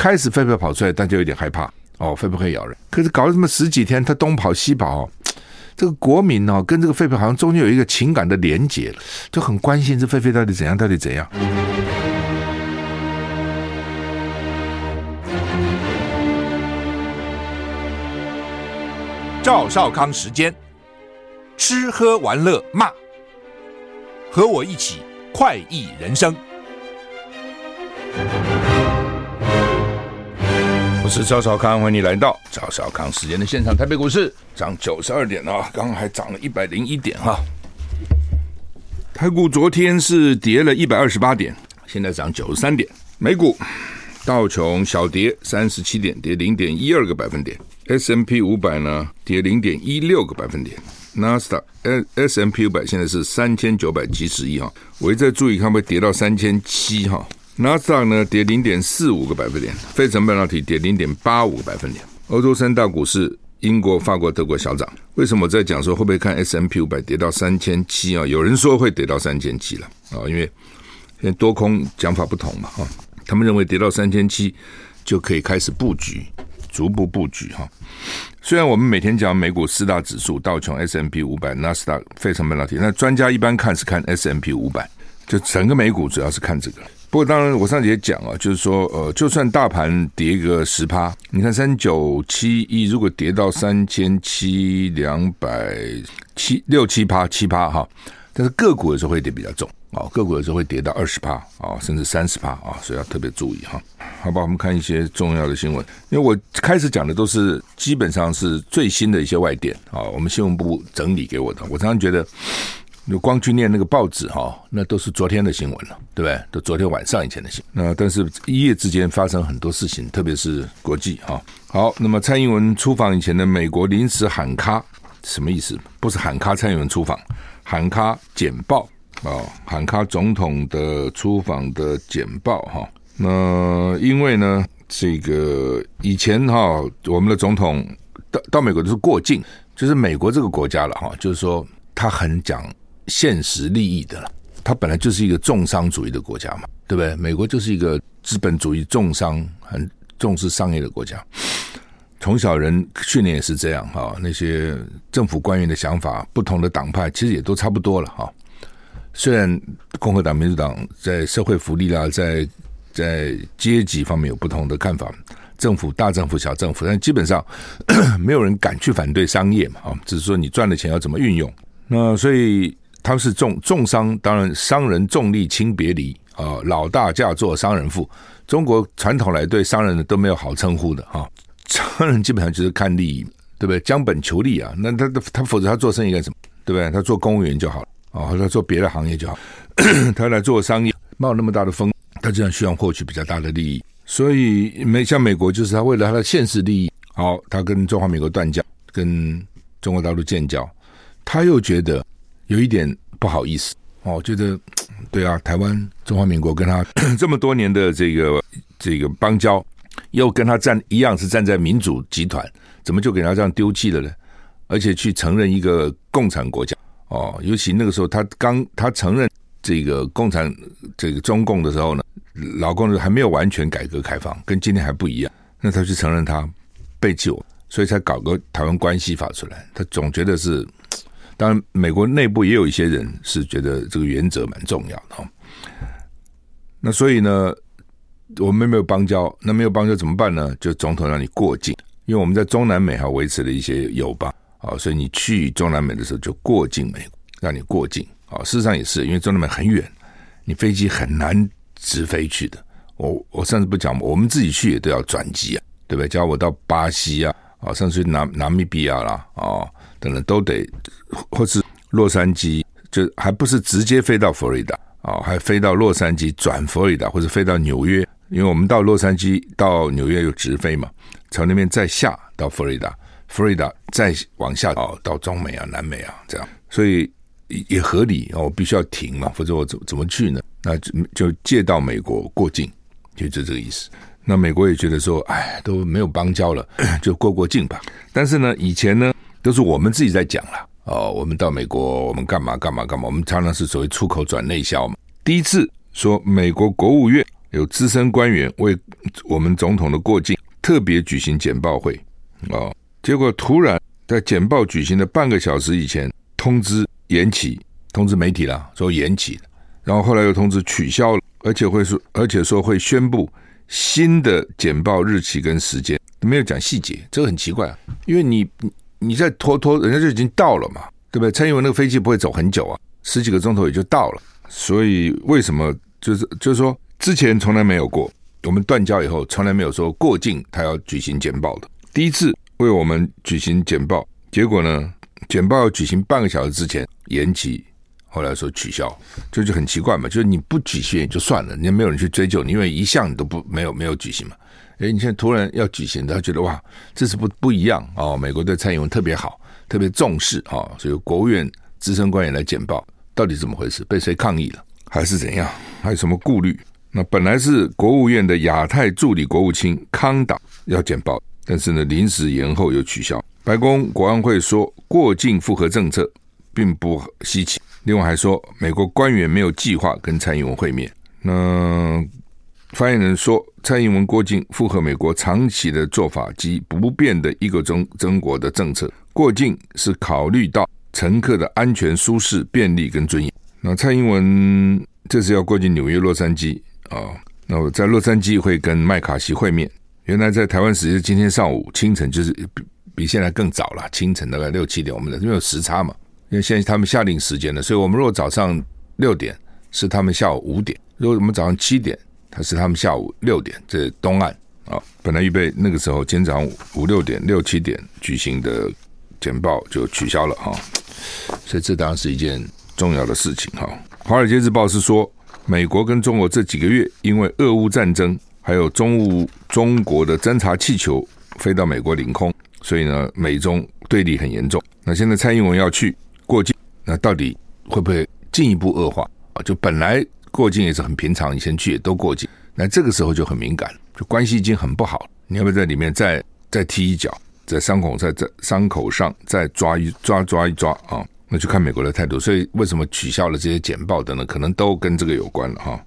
开始狒狒跑出来，大家有点害怕哦，会不会咬人？可是搞了这么十几天，它东跑西跑，这个国民哦，跟这个狒狒好像中间有一个情感的连结，就很关心这狒狒到底怎样，到底怎样。赵少康时间，吃喝玩乐骂，和我一起快意人生。我是赵少康，欢迎你来到赵少康时间的现场。台北股市涨九十二点啊，刚刚还涨了一百零一点哈。台股昨天是跌了一百二十八点，现在涨九十三点。美股道琼小跌三十七点，跌零点一二个百分点。S&P 五百呢跌零点一六个百分点，纳斯达 S&P 五百现在是三千九百七十一哈，我一直在注意看会跌到三千七哈。纳斯达呢跌零点四五个百分点，费城半导体跌零点八五个百分点。欧洲三大股市，英国、法国、德国小涨。为什么我在讲说会不会看 S M P 五百跌到三千七啊？有人说会跌到三千七了啊，因为现在多空讲法不同嘛哈，他们认为跌到三千七就可以开始布局。逐步布局哈，虽然我们每天讲美股四大指数道琼 S M P 五百纳斯达费城半导体，那专家一般看是看 S M P 五百，就整个美股主要是看这个。不过当然我上节讲啊，就是说呃，就算大盘跌个十趴，你看三九七一如果跌到三千七两百七六七趴七趴哈，但是个股的时候会跌比较重。哦，个股有时候会跌到二十趴啊，甚至三十趴啊，所以要特别注意哈。好吧，我们看一些重要的新闻。因为我开始讲的都是基本上是最新的一些外电啊，我们新闻部整理给我的。我常常觉得，你光去念那个报纸哈，那都是昨天的新闻了，对不对？都昨天晚上以前的新闻。那但是一夜之间发生很多事情，特别是国际哈。好，那么蔡英文出访以前的美国临时喊卡什么意思？不是喊卡蔡英文出访，喊卡简报。哦，喊卡总统的出访的简报哈。那因为呢，这个以前哈，我们的总统到到美国都是过境，就是美国这个国家了哈，就是说他很讲现实利益的了。它本来就是一个重商主义的国家嘛，对不对？美国就是一个资本主义重商，很重视商业的国家。从小人训练也是这样哈，那些政府官员的想法，不同的党派其实也都差不多了哈。虽然共和党、民主党在社会福利啦，在在阶级方面有不同的看法，政府大政府、小政府，但基本上 没有人敢去反对商业嘛，啊，只是说你赚的钱要怎么运用。那所以他是重重商，当然商人重利轻别离啊，老大嫁作商人妇。中国传统来对商人都没有好称呼的哈，商人基本上就是看利益，对不对？将本求利啊，那他他否则他做生意干什么？对不对？他做公务员就好了。啊，或者做别的行业就好，他来做商业，冒那么大的风，他这样需要获取比较大的利益，所以美像美国就是他为了他的现实利益，好，他跟中华民国断交，跟中国大陆建交，他又觉得有一点不好意思，哦，觉得 对啊，台湾中华民国跟他 这么多年的这个这个邦交，又跟他站一样是站在民主集团，怎么就给他这样丢弃了呢？而且去承认一个共产国家。哦，尤其那个时候，他刚他承认这个共产这个中共的时候呢，老共还没有完全改革开放，跟今天还不一样。那他去承认他背弃我，所以才搞个台湾关系法出来。他总觉得是，当然美国内部也有一些人是觉得这个原则蛮重要的哈。那所以呢，我们没有邦交，那没有邦交怎么办呢？就总统让你过境，因为我们在中南美还维持了一些友邦。啊，所以你去中南美的时候就过境美国，让你过境啊。事实上也是，因为中南美很远，你飞机很难直飞去的。我我上次不讲吗？我们自己去也都要转机啊，对不对？叫我到巴西啊，啊，上次去南纳米比亚啦，啊，等等都得，或是洛杉矶，就还不是直接飞到佛罗里达啊，还飞到洛杉矶转佛罗里达，或者飞到纽约，因为我们到洛杉矶到纽约有直飞嘛，从那边再下到佛罗里达。佛罗里达再往下哦，到中美啊、南美啊这样，所以也合理哦，我必须要停嘛，否则我怎怎么去呢？那就就借到美国过境，就就这个意思。那美国也觉得说，哎，都没有邦交了，就过过境吧。但是呢，以前呢都是我们自己在讲了哦，我们到美国，我们干嘛干嘛干嘛，我们常常是所谓出口转内销嘛。第一次说美国国务院有资深官员为我们总统的过境特别举行简报会哦，结果突然在简报举行的半个小时以前通知延期，通知媒体了说延期，然后后来又通知取消了，而且会说，而且说会宣布新的简报日期跟时间，没有讲细节，这个很奇怪啊，因为你你在拖拖，人家就已经到了嘛，对不对？蔡英文那个飞机不会走很久啊，十几个钟头也就到了，所以为什么就是就是说。之前从来没有过，我们断交以后从来没有说过境他要举行简报的。第一次为我们举行简报，结果呢，简报举行半个小时之前延期，后来说取消，这就很奇怪嘛。就是你不举行也就算了，你也没有人去追究你，因为一向你都不没有没有举行嘛。诶，你现在突然要举行，他觉得哇，这是不不一样哦。美国对蔡英文特别好，特别重视啊，所以国务院资深官员来简报，到底怎么回事？被谁抗议了，还是怎样？还有什么顾虑？那本来是国务院的亚太助理国务卿康达要简报，但是呢，临时延后又取消。白宫国安会说过境复核政策并不稀奇，另外还说美国官员没有计划跟蔡英文会面。那发言人说，蔡英文过境符合美国长期的做法及不变的一个中中国的政策。过境是考虑到乘客的安全、舒适、便利跟尊严。那蔡英文这次要过境纽约、洛杉矶。啊、那我在洛杉矶会跟麦卡锡会面。原来在台湾时间今天上午清晨，就是比比现在更早了，清晨大概六七点。我们的因为有时差嘛，因为现在他们下令时间了，所以我们如果早上六点是他们下午五点，如果我们早上七点，他是他们下午六点。这东岸啊、本来预备那个时候今天早上五六点六七点举行的简报就取消了哈、所以这当然是一件重要的事情哈。《华尔街日报》是说。美国跟中国这几个月，因为俄乌战争，还有中乌中国的侦察气球飞到美国领空，所以呢，美中对立很严重。那现在蔡英文要去，那到底会不会进一步恶化啊？就本来过境也是很平常，以前去也都过境，那这个时候就很敏感，就关系已经很不好，你要不要在里面再再踢一脚，在伤口在在伤口上再抓一抓抓一抓啊？那就看美国的态度，所以为什么取消了这些简报等等，可能都跟这个有关了哈。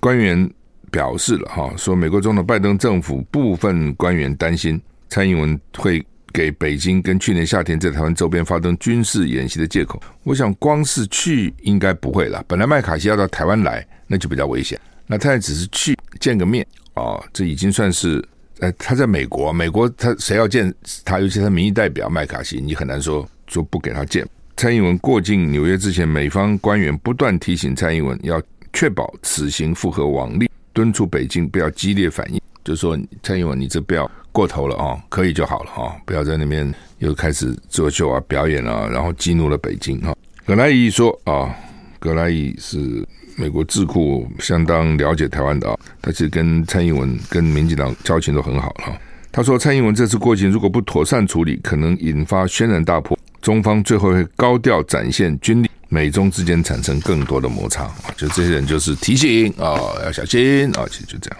官员表示了哈，说美国总统拜登政府部分官员担心蔡英文会给北京跟去年夏天在台湾周边发动军事演习的借口。我想光是去应该不会了，本来麦卡锡要到台湾来，那就比较危险。那他也只是去见个面啊，这已经算是呃他在美国，美国他谁要见他，尤其他民意代表麦卡锡，你很难说说不给他见。蔡英文过境纽约之前，美方官员不断提醒蔡英文要确保此行符合往例，敦促北京不要激烈反应，就说蔡英文你这不要过头了啊，可以就好了啊，不要在那边又开始作秀啊、表演啊，然后激怒了北京啊。葛莱仪说啊，葛莱仪是美国智库相当了解台湾的啊，他其实跟蔡英文跟民进党交情都很好哈。他说蔡英文这次过境如果不妥善处理，可能引发轩然大波。中方最后会高调展现军力，美中之间产生更多的摩擦啊！就这些人就是提醒啊，要小心啊！其实就这样。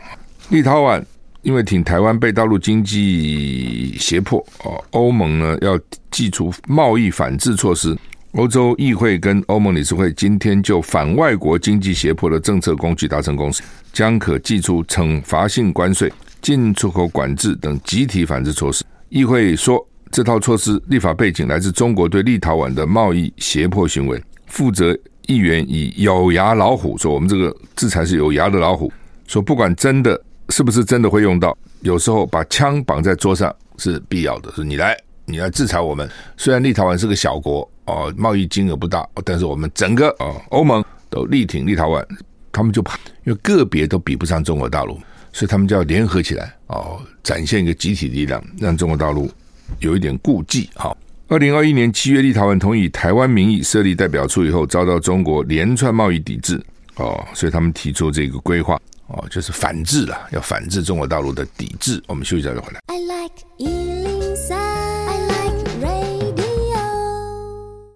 立陶宛因为挺台湾被大陆经济胁迫啊，欧盟呢要祭出贸易反制措施。欧洲议会跟欧盟理事会今天就反外国经济胁迫的政策工具达成共识，将可祭出惩罚性关税、进出口管制等集体反制措施。议会说。这套措施立法背景来自中国对立陶宛的贸易胁迫行为。负责议员以有牙老虎说：“我们这个制裁是有牙的老虎。”说不管真的是不是真的会用到，有时候把枪绑在桌上是必要的。说你来，你来制裁我们。虽然立陶宛是个小国哦，贸易金额不大，但是我们整个哦欧盟都力挺立陶宛。他们就怕，因为个别都比不上中国大陆，所以他们就要联合起来哦，展现一个集体力量，让中国大陆。有一点顾忌哈。二零二一年七月，立陶宛同意台湾名义设立代表处以后，遭到中国连串贸易抵制哦，所以他们提出这个规划哦，就是反制了，要反制中国大陆的抵制。我们休息一下再回来。I like 103, I like radio。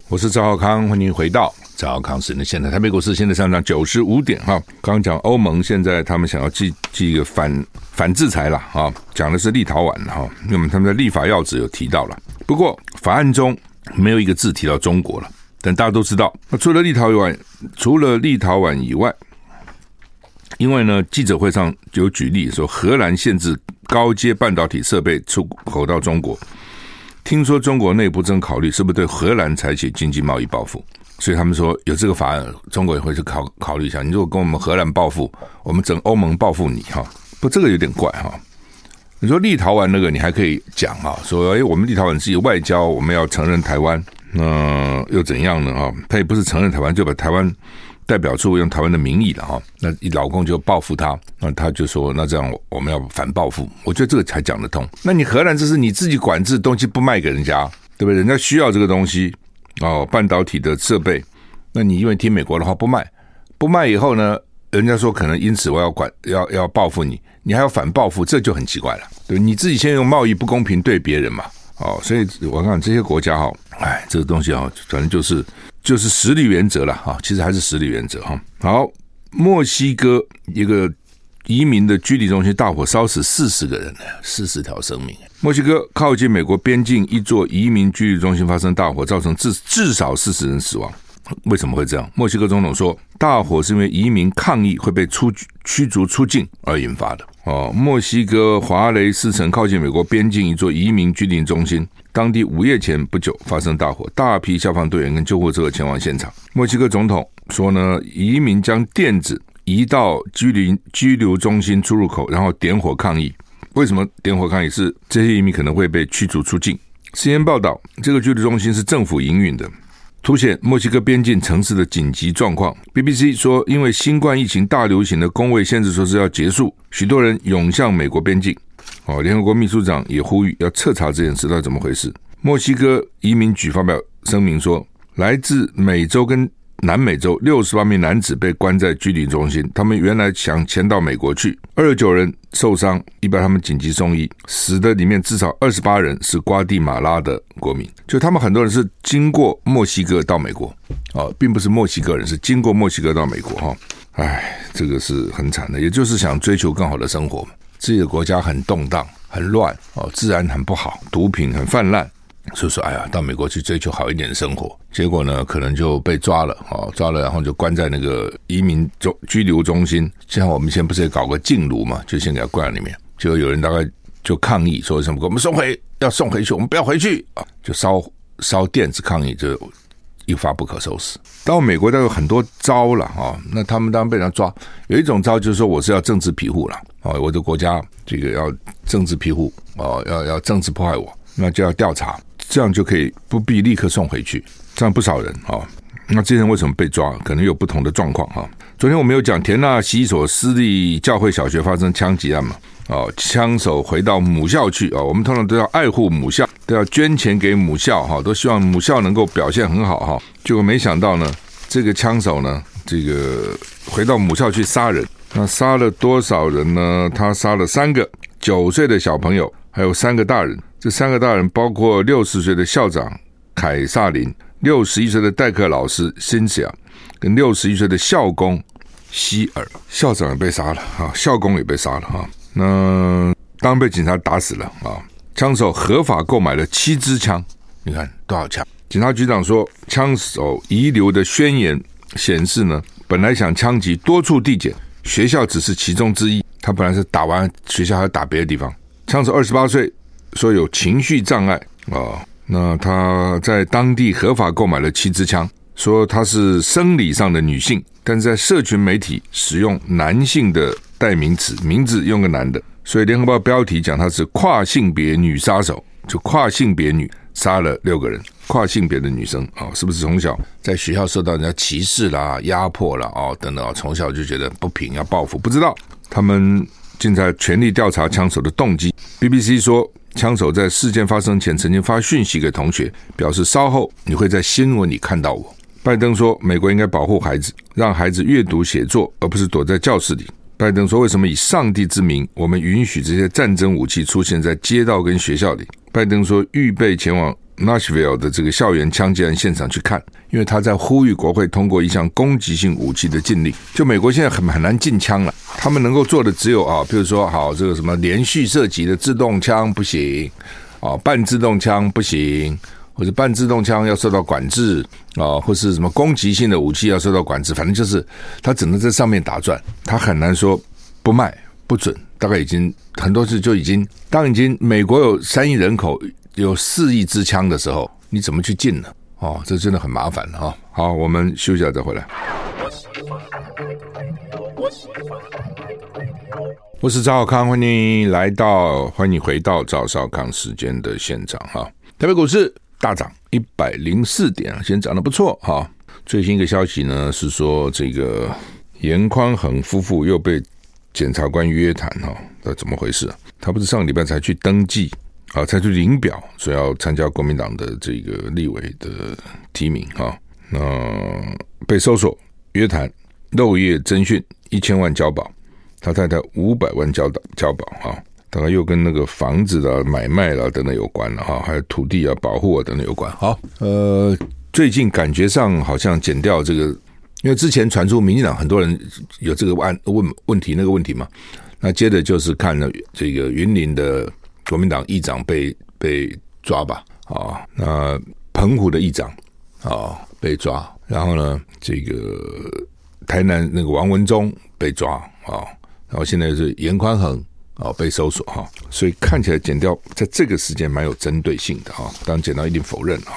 我是赵浩康，欢迎回到。赵浩康时间的现在，台北股市现在上涨九十五点哈。刚刚讲欧盟现在他们想要记记一个反反制裁了哈，讲的是立陶宛哈，那么他们的立法要旨有提到了，不过法案中没有一个字提到中国了。但大家都知道，那除了立陶宛，除了立陶宛以外，因为呢，记者会上有举例说，荷兰限制高阶半导体设备出口到中国。听说中国内部正考虑是不是对荷兰采取经济贸易报复，所以他们说有这个法案，中国也会去考考虑一下。你如果跟我们荷兰报复，我们整欧盟报复你哈，不，这个有点怪哈。你说立陶宛那个你还可以讲哈，说诶，我们立陶宛是以外交，我们要承认台湾，那又怎样呢哈？他也不是承认台湾，就把台湾。代表处用台湾的名义了哈，那你老公就报复他，那他就说，那这样我们要反报复，我觉得这个才讲得通。那你荷兰这是你自己管制东西不卖给人家，对不对？人家需要这个东西哦，半导体的设备，那你因为听美国的话不卖，不卖以后呢，人家说可能因此我要管要要报复你，你还要反报复，这就很奇怪了。对，你自己先用贸易不公平对别人嘛，哦，所以我看这些国家哈，哎，这个东西啊，反正就是。就是实力原则了哈，其实还是实力原则哈。好，墨西哥一个移民的居里中心大火烧死四十个人呢，四十条生命。墨西哥靠近美国边境一座移民居里中心发生大火，造成至至少四十人死亡。为什么会这样？墨西哥总统说，大火是因为移民抗议会被出驱逐出境而引发的。哦，墨西哥华雷斯城靠近美国边境一座移民居离中心，当地午夜前不久发生大火，大批消防队员跟救护车前往现场。墨西哥总统说呢，移民将垫子移到居离居留中心出入口，然后点火抗议。为什么点火抗议？是这些移民可能会被驱逐出境。CNN 报道，这个居留中心是政府营运的。凸显墨西哥边境城市的紧急状况。BBC 说，因为新冠疫情大流行的工位限制措施要结束，许多人涌向美国边境。哦，联合国秘书长也呼吁要彻查这件事到底怎么回事。墨西哥移民局发表声明说，来自美洲跟南美洲六十八名男子被关在居离中心，他们原来想迁到美国去。二十九人受伤，一般他们紧急送医。死的里面至少二十八人是瓜地马拉的国民，就他们很多人是经过墨西哥到美国，哦，并不是墨西哥人，是经过墨西哥到美国哈。哎，这个是很惨的，也就是想追求更好的生活。自己的国家很动荡、很乱哦，治安很不好，毒品很泛滥。所以说，哎呀，到美国去追求好一点的生活，结果呢，可能就被抓了，哦，抓了，然后就关在那个移民中居留中心。像我们现在不是也搞个禁毒嘛，就先给他关在里面。就有人大概就抗议说什么，给我们送回，要送回去，我们不要回去啊，就烧烧电子抗议，就一发不可收拾。到美国都有很多招了啊，那他们当然被人抓，有一种招就是说我是要政治庇护了，哦，我的国家这个要政治庇护，哦，要要政治迫害我，那就要调查。这样就可以不必立刻送回去，这样不少人啊。那这些人为什么被抓？可能有不同的状况哈。昨天我们有讲田纳西一所私立教会小学发生枪击案嘛？哦，枪手回到母校去啊。我们通常都要爱护母校，都要捐钱给母校哈，都希望母校能够表现很好哈。结果没想到呢，这个枪手呢，这个回到母校去杀人。那杀了多少人呢？他杀了三个九岁的小朋友，还有三个大人。这三个大人包括六十岁的校长凯萨琳，六十一岁的代课老师辛西亚，跟六十一岁的校工希尔。校长也被杀了啊，校工也被杀了哈。那当被警察打死了啊。枪手合法购买了七支枪，你看多少枪？警察局长说，枪手遗留的宣言显示呢，本来想枪击多处地点，学校只是其中之一。他本来是打完学校，还要打别的地方。枪手二十八岁。说有情绪障碍啊，那他在当地合法购买了七支枪，说他是生理上的女性，但是在社群媒体使用男性的代名词，名字用个男的，所以联合报标题讲他是跨性别女杀手，就跨性别女杀了六个人，跨性别的女生啊，是不是从小？在学校受到人家歧视啦、压迫啦哦等等啊，从小就觉得不平要报复，不知道。他们正在全力调查枪手的动机。BBC 说。枪手在事件发生前曾经发讯息给同学，表示稍后你会在新闻里看到我。拜登说，美国应该保护孩子，让孩子阅读写作，而不是躲在教室里。拜登说，为什么以上帝之名，我们允许这些战争武器出现在街道跟学校里？拜登说，预备前往。Nashville 的这个校园枪击案现场去看，因为他在呼吁国会通过一项攻击性武器的禁令。就美国现在很很难禁枪了，他们能够做的只有啊，比如说好这个什么连续射击的自动枪不行，啊半自动枪不行，或者半自动枪要受到管制啊，或是什么攻击性的武器要受到管制，反正就是他只能在上面打转，他很难说不卖不准。大概已经很多次就已经，当已经美国有三亿人口，有四亿支枪的时候，你怎么去禁呢？哦，这真的很麻烦啊、哦！好，我们休息一下再回来。我是赵少康，欢迎来到，欢迎回到赵少康时间的现场哈。台北股市。大涨一百零四点啊，现在涨得不错哈。最新一个消息呢是说，这个严宽恒夫妇又被检察官约谈哈，那怎么回事？他不是上个礼拜才去登记啊，才去领表，说要参加国民党的这个立委的提名啊。那被搜索约谈，漏夜侦讯，一千万交保，他太太五百万交的交保啊。大概又跟那个房子的买卖了等等有关了哈，还有土地啊保护啊等等有关。好，呃，最近感觉上好像减掉这个，因为之前传出民进党很多人有这个案问问题那个问题嘛，那接着就是看了这个云林的国民党议长被被抓吧，啊，那澎湖的议长啊被抓，然后呢，这个台南那个王文忠被抓啊，然后现在是严宽恒。哦，被搜索哈，所以看起来剪掉在这个时间蛮有针对性的哈。当然，检调一定否认哈。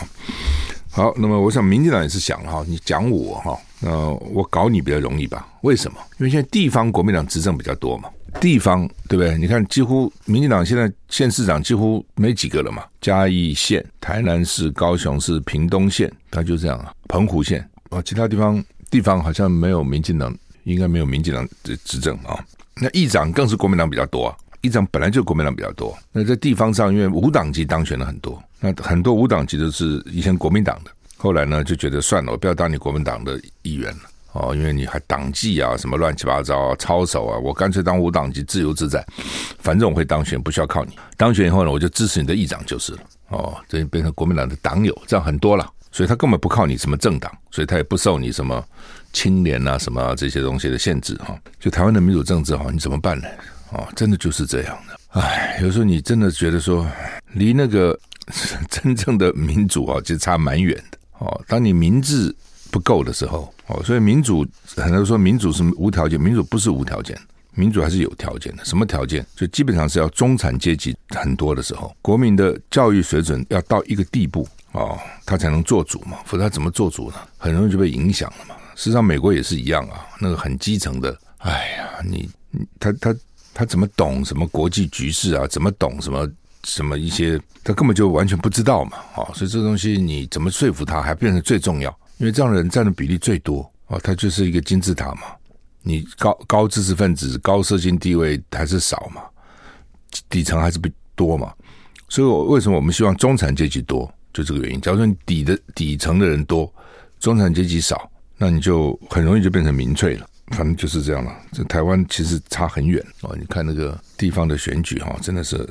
好，那么我想民进党也是想哈，你讲我哈，那我搞你比较容易吧？为什么？因为现在地方国民党执政比较多嘛，地方对不对？你看，几乎民进党现在县市长几乎没几个了嘛，嘉义县、台南市、高雄市、屏东县，他就这样啊，澎湖县啊，其他地方地方好像没有民进党，应该没有民进党的执政啊。那议长更是国民党比较多啊，议长本来就国民党比较多。那在地方上，因为无党籍当选了很多，那很多无党籍都是以前国民党的，后来呢就觉得算了，我不要当你国民党的议员了哦，因为你还党纪啊，什么乱七八糟啊，操守啊，我干脆当无党籍，自由自在，反正我会当选，不需要靠你。当选以后呢，我就支持你的议长就是了哦，这变成国民党的党友，这样很多了，所以他根本不靠你什么政党，所以他也不受你什么。清廉啊，什么，这些东西的限制哈，就台湾的民主政治哈，你怎么办呢？哦，真的就是这样的。哎，有时候你真的觉得说，离那个真正的民主啊，其实差蛮远的。哦，当你民智不够的时候，哦，所以民主很多人说民主是无条件，民主不是无条件，民主还是有条件的。什么条件？就基本上是要中产阶级很多的时候，国民的教育水准要到一个地步哦，他才能做主嘛，否则他怎么做主呢？很容易就被影响了嘛。实际上，美国也是一样啊。那个很基层的，哎呀，你他他他怎么懂什么国际局势啊？怎么懂什么什么一些？他根本就完全不知道嘛。哦，所以这东西你怎么说服他，还变成最重要？因为这样的人占的比例最多哦，他就是一个金字塔嘛。你高高知识分子、高社经地位还是少嘛，底层还是不多嘛。所以，我为什么我们希望中产阶级多？就这个原因。假如说你底的底层的人多，中产阶级少。那你就很容易就变成民粹了，反正就是这样了。这台湾其实差很远哦，你看那个地方的选举哈，真的是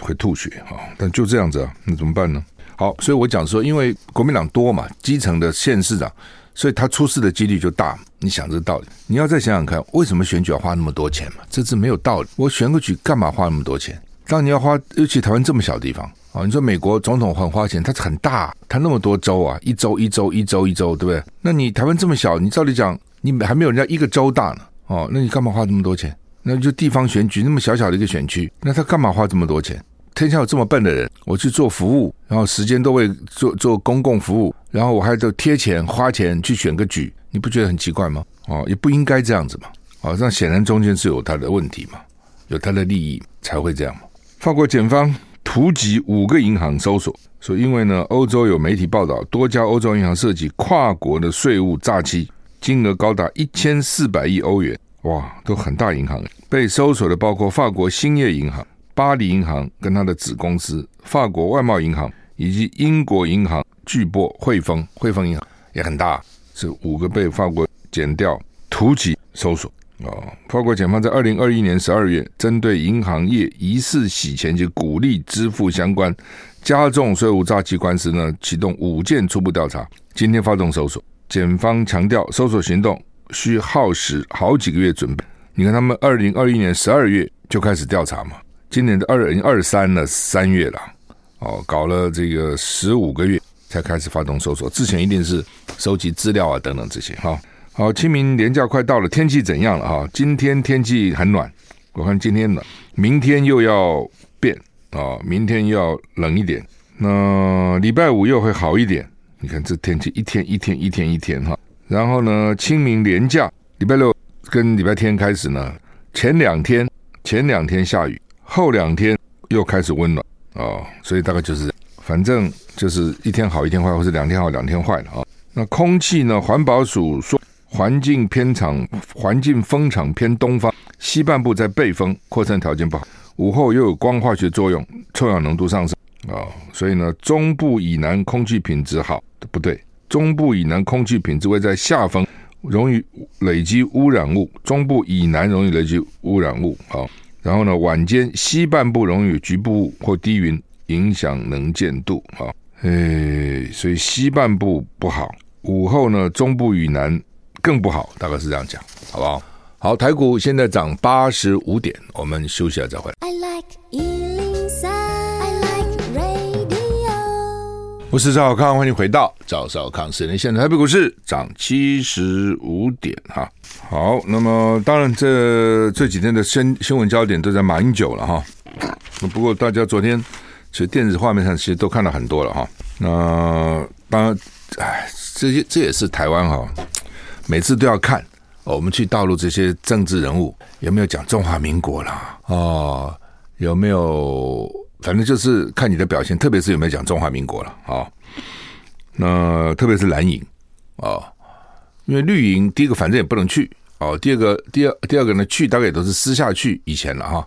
会吐血哈。但就这样子啊，那怎么办呢？好，所以我讲说，因为国民党多嘛，基层的县市长，所以他出事的几率就大。你想这个道理，你要再想想看，为什么选举要花那么多钱嘛？这是没有道理。我选个举干嘛花那么多钱？当你要花，尤其台湾这么小地方。啊，你说美国总统很花钱，他很大，他那么多州啊，一州一州一州一州，对不对？那你台湾这么小，你照理讲，你还没有人家一个州大呢。哦，那你干嘛花这么多钱？那就地方选举那么小小的一个选区，那他干嘛花这么多钱？天下有这么笨的人，我去做服务，然后时间都为做做公共服务，然后我还得贴钱花钱去选个举，你不觉得很奇怪吗？哦，也不应该这样子嘛。哦，那显然中间是有他的问题嘛，有他的利益才会这样嘛。法国检方。突击五个银行搜索，说因为呢，欧洲有媒体报道，多家欧洲银行涉及跨国的税务诈欺，金额高达一千四百亿欧元，哇，都很大银行。被搜索的包括法国兴业银行、巴黎银行跟它的子公司法国外贸银行，以及英国银行巨擘汇丰，汇丰银行也很大，是五个被法国减掉突击搜索。哦，法国检方在二零二一年十二月，针对银行业疑似洗钱及鼓励支付相关加重税务诈欺官司呢，启动五件初步调查。今天发动搜索，检方强调，搜索行动需耗时好几个月准备。你看，他们二零二一年十二月就开始调查嘛，今年的二零二三呢三月了，哦，搞了这个十五个月才开始发动搜索，之前一定是收集资料啊等等这些哈。好，清明连假快到了，天气怎样了哈？今天天气很暖，我看今天暖，明天又要变啊，明天又要冷一点，那礼拜五又会好一点。你看这天气一天一天一天一天哈。然后呢，清明连假礼拜六跟礼拜天开始呢，前两天前两天下雨，后两天又开始温暖。哦，所以大概就是，反正就是一天好一天坏，或是两天好两天坏了啊、那空气呢？环保署说，环境偏场，环境风场偏东方，西半部在背风，扩散条件不好。午后又有光化学作用，臭氧浓度上升啊、哦。所以呢，中部以南空气品质好，不对，中部以南空气品质会在下风，容易累积污染物。中部以南容易累积污染物啊。然后呢，晚间西半部容易有局部或低云，影响能见度啊。诶，所以西半部不好。午后呢，中部以南更不好，大概是这样讲，好不好？好，台股现在涨八十五点，我们休息一下再回来。我是赵少康，欢迎回到赵少康时间。现在台北股市涨七十五点哈。好，那么当然这这几天的新新闻焦点都在马英九了哈。不过大家昨天其实电子画面上其实都看到很多了哈。那当然，哎，这些这也是台湾哈，每次都要看我们去大陆这些政治人物有没有讲中华民国啦，哦，有没有？反正就是看你的表现，特别是有没有讲中华民国了啊、哦？那特别是蓝营啊、哦，因为绿营第一个反正也不能去哦，第二个第二第二个呢去大概也都是私下去以前了哈、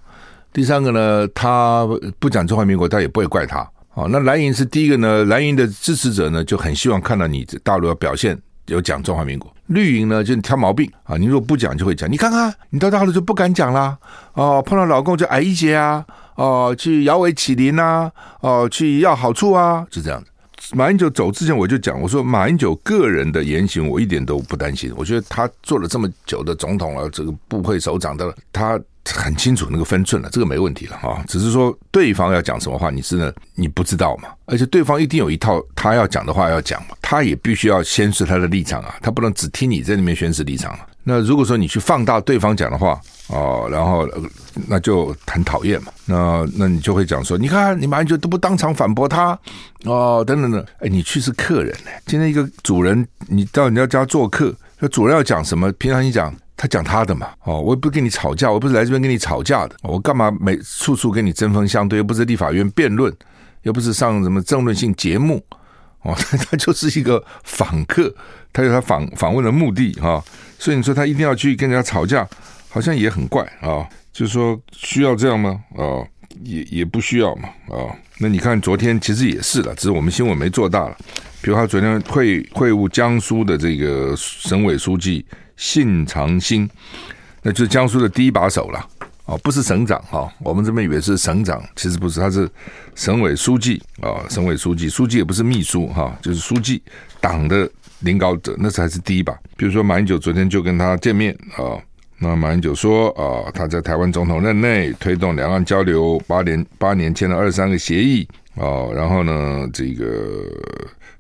第三个呢，他不讲中华民国，他也不会怪他哦。那蓝营是第一个呢，蓝营的支持者呢就很希望看到你大陆的表现有讲中华民国，绿营呢就挑毛病啊，你如果不讲就会讲，你看看你到大陆就不敢讲啦哦，碰到老共就矮一截啊。哦，去摇尾乞怜呐，哦，去要好处啊，就这样子。马英九走之前我就讲，我说马英九个人的言行我一点都不担心，我觉得他做了这么久的总统了，这个部会首长的，他很清楚那个分寸了，这个没问题了哈。只是说对方要讲什么话，你是呢？你不知道嘛？而且对方一定有一套他要讲的话要讲嘛，他也必须要宣示他的立场啊，他不能只听你在里面宣示立场啊。那如果说你去放大对方讲的话哦，然后那就很讨厌嘛。那那你就会讲说，你看你马上就都不当场反驳他哦，等等等。哎，你去是客人呢。今天一个主人，你到人家家做客，那主人要讲什么？平常你讲他讲他的嘛。哦，我也不跟你吵架，我不是来这边跟你吵架的。我干嘛每处处跟你针锋相对？又不是立法院辩论，又不是上什么政论性节目。哦，他就是一个访客，他有他访访问的目的哈。所以你说他一定要去跟人家吵架，好像也很怪啊。就是说需要这样吗？啊，也也不需要嘛。啊，那你看昨天其实也是了，只是我们新闻没做大了。比如他昨天会会晤江苏的这个省委书记信长星，那就是江苏的第一把手了。哦，不是省长哈，我们这边以为是省长，其实不是，他是省委书记啊，省委书记，书记也不是秘书哈，就是书记，党的。领导者那才是第一把。比如说马英九昨天就跟他见面啊，那马英九说啊，他在台湾总统任内推动两岸交流八年，八年签了二三个协议啊，然后呢，这个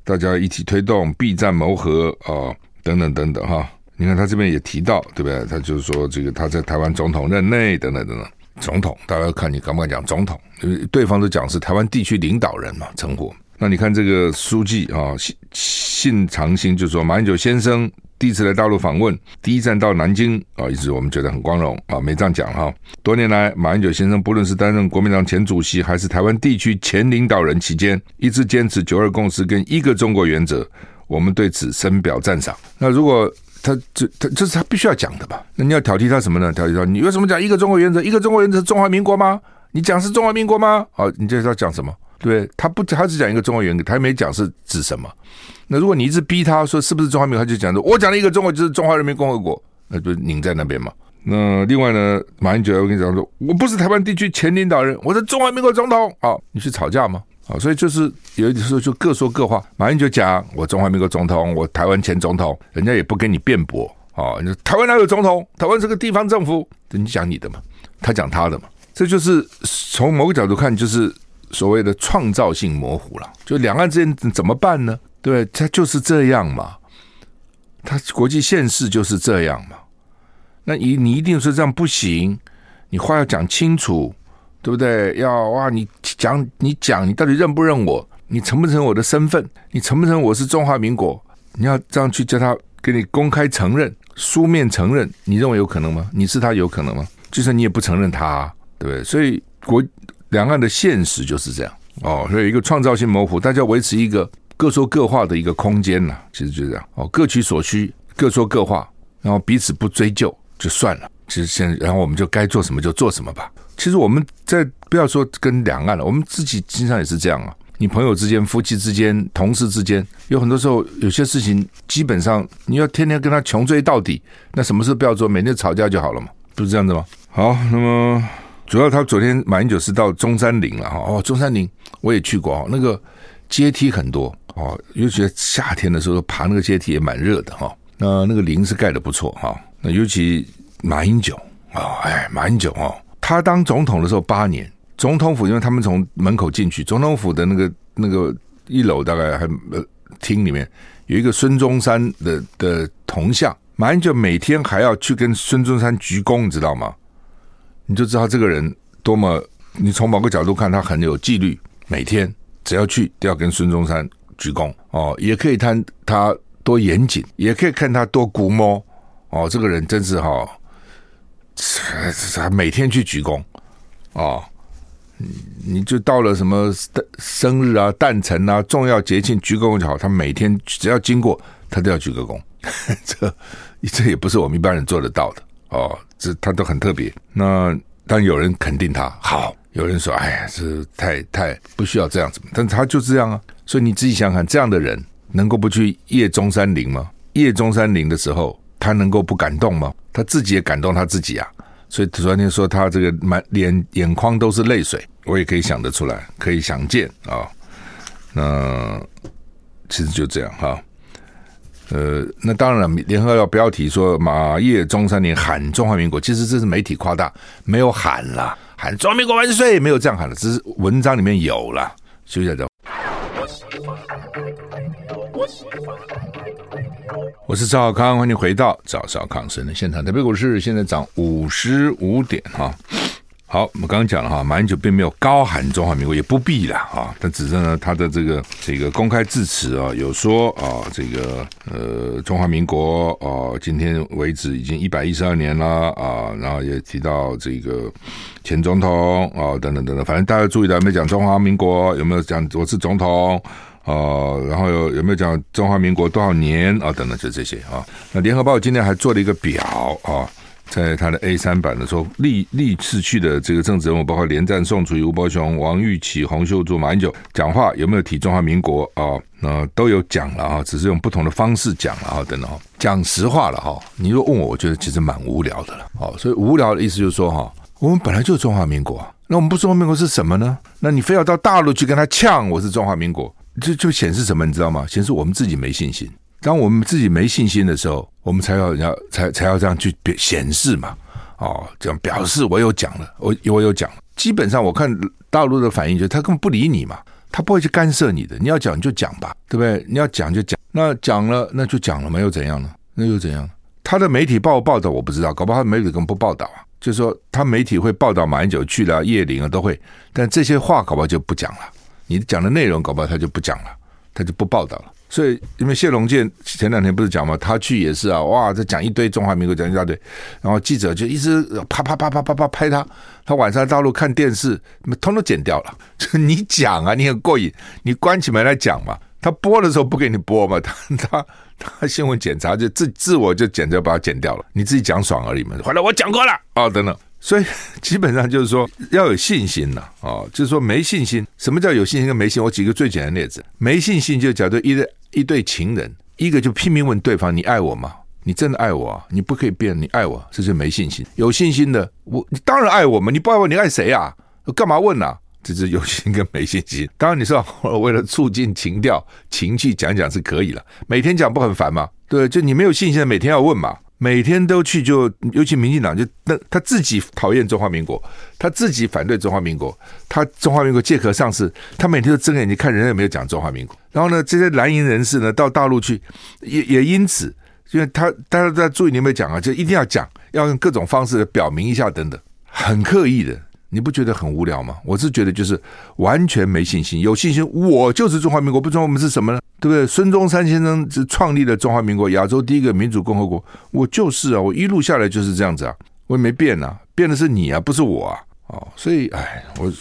大家一起推动避战谋和啊，等等等等哈。你看他这边也提到，对不对？他就是说这个他在台湾总统任内等等等等，总统大家看你敢不敢讲总统？因为对方都讲是台湾地区领导人嘛，称呼。那你看这个书记啊，信信长星就说，马英九先生第一次来大陆访问，第一站到南京啊，一直我们觉得很光荣啊，没这样讲哈。多年来，马英九先生不论是担任国民党前主席，还是台湾地区前领导人期间，一直坚持九二共识跟一个中国原则，我们对此深表赞赏。那如果他这他这是他必须要讲的吧？那你要挑剔他什么呢？挑剔他，你为什么讲一个中国原则？一个中国原则是中华民国吗？你讲是中华民国吗？好，你这是要讲什么？对，他不，他只讲一个中华原则，他还没讲是指什么。那如果你一直逼他说是不是中华民国，他就讲说，我讲了一个中国就是中华人民共和国，那就拧在那边嘛。那另外呢，马英九我跟你讲说，我不是台湾地区前领导人，我是中华民国总统。好，你去吵架吗？好，所以就是有的时候就各说各话。马英九讲我中华民国总统，我台湾前总统，人家也不跟你辩驳。哦，你说台湾哪有总统？台湾是个地方政府，你讲你的嘛，他讲他的嘛。这就是从某个角度看，就是。所谓的创造性模糊了。就两岸之间怎么办呢？对，它就是这样嘛。它国际现实就是这样嘛。那你你一定说这样不行，你话要讲清楚，对不对？要哇，你讲你讲，你到底认不认我？你承不承认我的身份？你承不承认我是中华民国？你要这样去叫他给你公开承认、书面承认，你认为有可能吗？你是他有可能吗？就算你也不承认他，对不对？所以国两岸的现实就是这样哦，所以一个创造性模糊，大家维持一个各说各话的一个空间呐，其实就是这样哦，各取所需，各说各话，然后彼此不追究就算了。其实现在，然后我们就该做什么就做什么吧。其实我们在不要说跟两岸了，我们自己经常也是这样啊。你朋友之间、夫妻之间、同事之间，有很多时候有些事情，基本上你要天天跟他穷追到底，那什么事不要做，每天吵架就好了嘛，不是这样子吗？好，那么主要他昨天马英九是到中山陵了哈，哦，中山陵我也去过哦，那个阶梯很多哦，尤其夏天的时候爬那个阶梯也蛮热的哈。那那个陵是盖得不错哈，那尤其马英九哦，哎，马英九哦，他当总统的时候八年。总统府，因为他们从门口进去，总统府的那个那个一楼大概还呃厅里面有一个孙中山的的铜像，马英九每天还要去跟孙中山鞠躬，你知道吗？你就知道这个人多么，你从某个角度看他很有纪律，每天只要去都要跟孙中山鞠躬哦，也可以看他多严谨，也可以看他多古摸哦，这个人真是哈、哦，他每天去鞠躬哦。你就到了什么生日啊、诞辰啊、重要节庆鞠躬就好。他每天只要经过，他都要鞠个躬。这这也不是我们一般人做得到的哦。这他都很特别。那当有人肯定他好，有人说：“哎呀，这太太不需要这样子。”但他就这样啊。所以你自己想想，这样的人能够不去谒中山陵吗？谒中山陵的时候，他能够不感动吗？他自己也感动他自己啊。所以昨天说他这个满脸眼眶都是泪水，我也可以想得出来，可以想见啊、那其实就这样哈。呃，那当然了，联合报标题说马业中山陵喊中华民国，其实这是媒体夸大，没有喊啦，喊中华民国万岁，没有这样喊的，只是文章里面有了。休息一下。我是赵康，欢迎回到赵少康生的现场。台北股市现在涨五十五点哈。好，我们刚刚讲了哈，马英九并没有高喊中华民国，也不必了啊。但只是呢，他的这个这个公开致辞啊，有说啊，这个呃中华民国啊，今天为止已经一百一十二年了啊。然后也提到这个前总统啊，等等等等，反正大家注意到有没有讲中华民国？有没有讲我是总统？啊，然后有有没有讲中华民国多少年啊？等等，就这些啊。那联合报今天还做了一个表啊，在他的 A 三版的时候，历历次去的这个政治人物，包括连战、宋楚瑜、吴伯雄、王玉琦、洪秀柱、马英九，讲话有没有提中华民国啊？那都有讲了啊，只是用不同的方式讲了啊。等等，讲实话了哈。你如果问我，我觉得其实蛮无聊的了。哦，所以无聊的意思就是说哈，我们本来就是中华民国，啊那我们不是中华民国是什么呢？那你非要到大陆去跟他呛，我是中华民国。就就显示什么，你知道吗？显示我们自己没信心。当我们自己没信心的时候，我们才要要才才要这样去显示嘛。哦，这样表示我有讲了，我我有讲。基本上我看大陆的反应，就是他根本不理你嘛，他不会去干涉你的。你要讲就讲吧，对不对？你要讲就讲。那讲了那就讲了，嘛，又怎样呢？那又怎样？他的媒体报不报道我不知道，搞不好他媒体根本不报道啊。就是说他媒体会报道马英九去了叶林啊，都会，但这些话搞不好就不讲了。你讲的内容搞不好他就不讲了，他就不报道了。所以，因为谢龙健前两天不是讲嘛，他去也是啊，哇，这讲一堆中华民国讲一大堆，然后记者就一直啪啪啪啪啪啪拍他。他晚上在大陆看电视，通通剪掉了。就 你讲啊，你很过瘾，你关起门来讲嘛。他播的时候不给你播嘛，他他他新闻检查就自自我就剪掉，把它剪掉了。你自己讲爽而已嘛。后来我讲过了哦，等等。所以 基本上就是说要有信心呐，哦，就是说没信心。什么叫有信心跟没信心？我举个最简单的例子，没信心就假如一对一对情人，一个就拼命问对方：“你爱我吗？你真的爱我啊？你不可以变，你爱我，这是没信心。有信心的，我你当然爱我嘛，你不爱我，你爱谁啊？干嘛问啊？这是有信心跟没信心。当然你说 为了促进情调情趣讲讲是可以了，每天讲不很烦吗？对，就你没有信心，每天要问嘛。每天都去就，尤其民进党就那他自己讨厌中华民国，他自己反对中华民国，他中华民国借壳上市，他每天都睁眼睛看人家有没有讲中华民国。然后呢，这些蓝营人士呢到大陆去，也也因此，因为他大家都在注意你有没有讲啊，就一定要讲，要用各种方式表明一下等等，很刻意的。你不觉得很无聊吗？我是觉得就是完全没信心，有信心我就是中华民国，不知道我们是什么呢？对不对？孙中山先生是创立了中华民国，亚洲第一个民主共和国，我就是啊，我一路下来就是这样子啊，我也没变啊，变的是你啊，不是我啊，哦，所以哎，我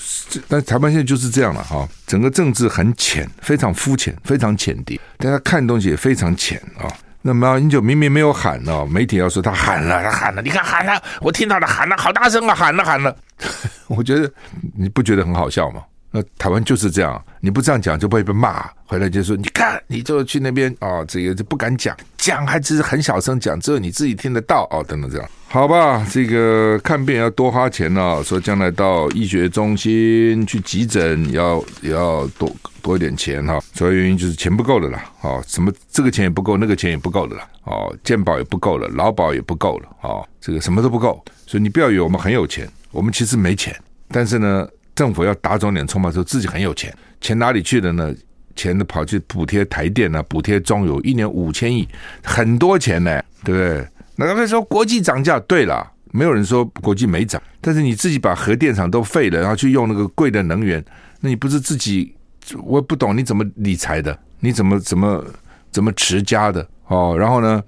但台湾现在就是这样了哈，整个政治很浅，非常肤浅，非常浅碟，大家看东西也非常浅啊。那马英九明明没有喊哦，媒体要说他喊了，他喊了，你看喊了，我听到了喊了，好大声啊，喊了喊了。我觉得你不觉得很好笑吗？那台湾就是这样，你不这样讲就不会被骂，回来就说你看，你就去那边啊、这个就不敢讲，讲还只是很小声讲，只有你自己听得到哦，等等这样，好吧？这个看病要多花钱哦，说将来到医学中心去急诊要要多多一点钱哈，主要原因就是钱不够了啦，哦，什么这个钱也不够，那个钱也不够的啦，哦，健保也不够了，劳保也不够了，哦，这个什么都不够，所以你不要以为我们很有钱，我们其实没钱，但是呢。政府要打肿脸充胖说自己很有钱，钱哪里去了呢？钱都跑去补贴台电啊，补贴中油，一年五千亿，很多钱呢，对不对？那他们说国际涨价，对了，没有人说国际没涨，但是你自己把核电厂都废了，然后去用那个贵的能源，那你不是自己？我也不懂你怎么理财的，你怎么怎么怎么持家的哦？然后呢，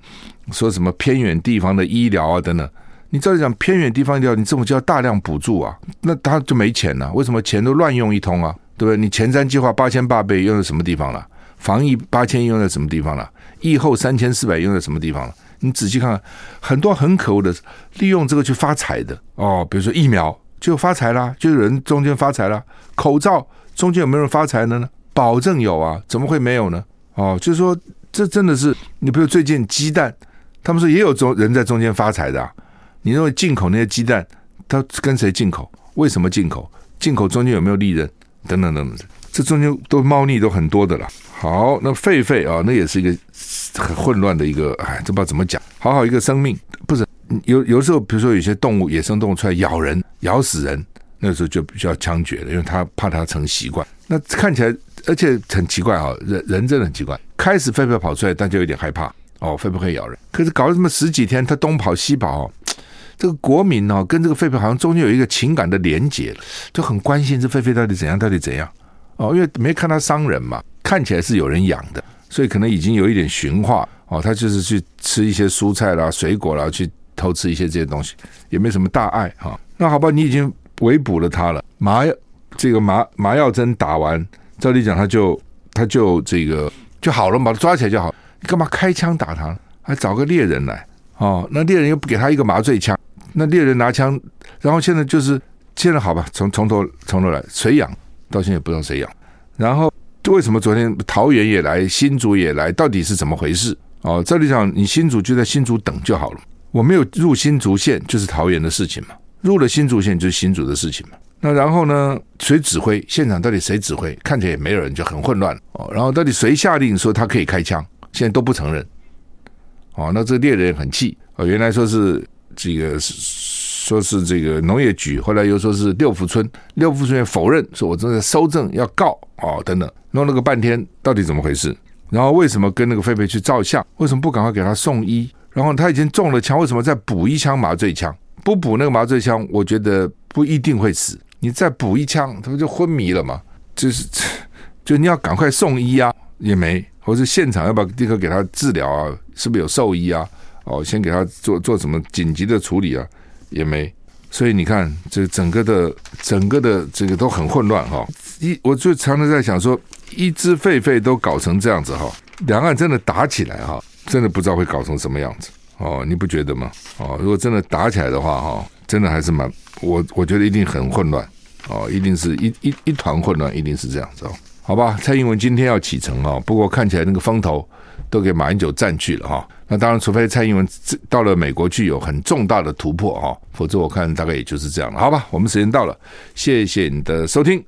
说什么偏远地方的医疗啊等等。你照理讲，偏远地方要你政府就要大量补助啊，那他就没钱了。为什么钱都乱用一通啊？对不对？你前瞻计划八千八百亿用在什么地方了？防疫八千亿用在什么地方了？疫后三千四百用在什么地方了？你仔细看看，很多很可恶的，利用这个去发财的哦。比如说疫苗就发财啦，就有人中间发财啦。口罩中间有没有人发财的呢？保证有啊，怎么会没有呢？哦，就是说这真的是你比如最近鸡蛋，他们说也有中人在中间发财的。你认为进口那些鸡蛋，它跟谁进口？为什么进口？进口中间有没有利润？等等等等，这中间都猫腻都很多的了。好，那狒狒啊，那也是一个很混乱的一个，哎，这不知道怎么讲。好好一个生命，不是有有时候，比如说有些动物，野生动物出来咬人，咬死人，那时候就比较枪决了，因为它怕它成习惯。那看起来，而且很奇怪啊，人人真的很奇怪。开始狒狒跑出来，大家有点害怕哦，狒狒会咬人？可是搞了这么十几天，它东跑西跑。这个国民哦，跟这个狒狒好像中间有一个情感的连结，就很关心这狒狒到底怎样，到底怎样哦，因为没看它伤人嘛，看起来是有人养的，所以可能已经有一点驯化哦，他就是去吃一些蔬菜啦、水果啦，去偷吃一些这些东西，也没什么大碍哈。那好吧，你已经围捕了他了，麻药这个麻麻药针打完，照理讲他就他就这个就好了，把他抓起来就好，你干嘛开枪打他？还找个猎人来哦？那猎人又不给他一个麻醉枪。那猎人拿枪，然后现在就是现在好吧，从从头从头来，谁养？到现在也不知道谁养。然后为什么昨天桃园也来，新竹也来？到底是怎么回事？哦，这里讲你新竹就在新竹等就好了。我没有入新竹县，就是桃园的事情嘛；入了新竹县，就是新竹的事情嘛。那然后呢？谁指挥？现场到底谁指挥？看起来也没有人，就很混乱哦。然后到底谁下令说他可以开枪？现在都不承认。哦，那这猎人很气哦，原来说是。这个说是这个农业局，后来又说是六福村，六福村也否认，说我正在搜证要告哦等等，弄了个半天，到底怎么回事？然后为什么跟那个狒狒去照相？为什么不赶快给他送医？然后他已经中了枪，为什么再补一枪麻醉枪？不补那个麻醉枪，我觉得不一定会死。你再补一枪，他不就昏迷了吗？就是 就你要赶快送医啊，也没，或是现场要不要立刻给他治疗啊？是不是有兽医啊？哦，先给他做做什么紧急的处理啊，也没，所以你看，这整个的整个的这个都很混乱哈。一，我就常常在想说，一只狒狒都搞成这样子哈，两岸真的打起来哈，真的不知道会搞成什么样子哦，你不觉得吗？哦，如果真的打起来的话哈，真的还是蛮，我我觉得一定很混乱哦，一定是一一一团混乱，一定是这样子哦。好吧，蔡英文今天要启程哈，不过看起来那个风头。都给马英九占据了哈，那当然，除非蔡英文到了美国去有很重大的突破哈，否则我看大概也就是这样了。好吧，我们时间到了，谢谢你的收听。